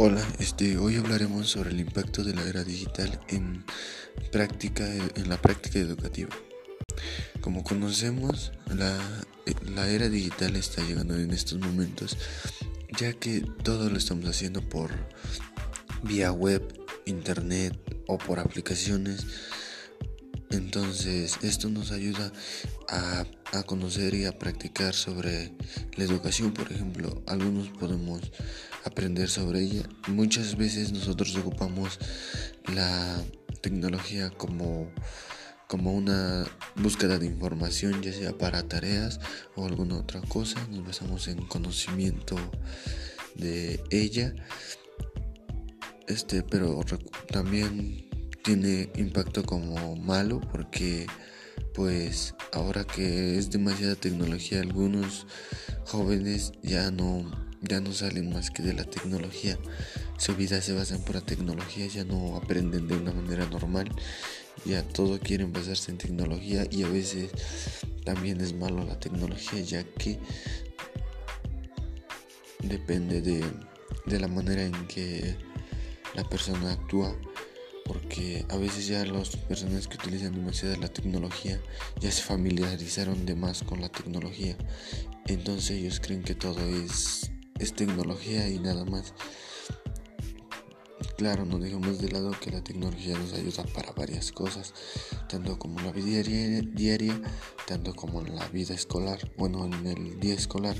Hola, este, hoy hablaremos sobre el impacto de la era digital en, práctica, en la práctica educativa. Como conocemos, la, la era digital está llegando en estos momentos, ya que todo lo estamos haciendo por vía web, internet o por aplicaciones. Entonces, esto nos ayuda a, a, conocer y a practicar sobre la educación, por ejemplo. Algunos podemos aprender sobre ella. Muchas veces nosotros ocupamos la tecnología como, como una búsqueda de información, ya sea para tareas o alguna otra cosa. Nos basamos en conocimiento de ella. Este, pero también tiene impacto como malo porque pues ahora que es demasiada tecnología algunos jóvenes ya no ya no salen más que de la tecnología. Su vida se basa en pura tecnología, ya no aprenden de una manera normal. Ya todo quieren basarse en tecnología y a veces también es malo la tecnología ya que depende de, de la manera en que la persona actúa porque a veces ya las personas que utilizan demasiado la tecnología ya se familiarizaron de más con la tecnología entonces ellos creen que todo es es tecnología y nada más. Claro, no dejemos de lado que la tecnología nos ayuda para varias cosas, tanto como la vida diaria, diaria tanto como en la vida escolar, bueno, en el día escolar.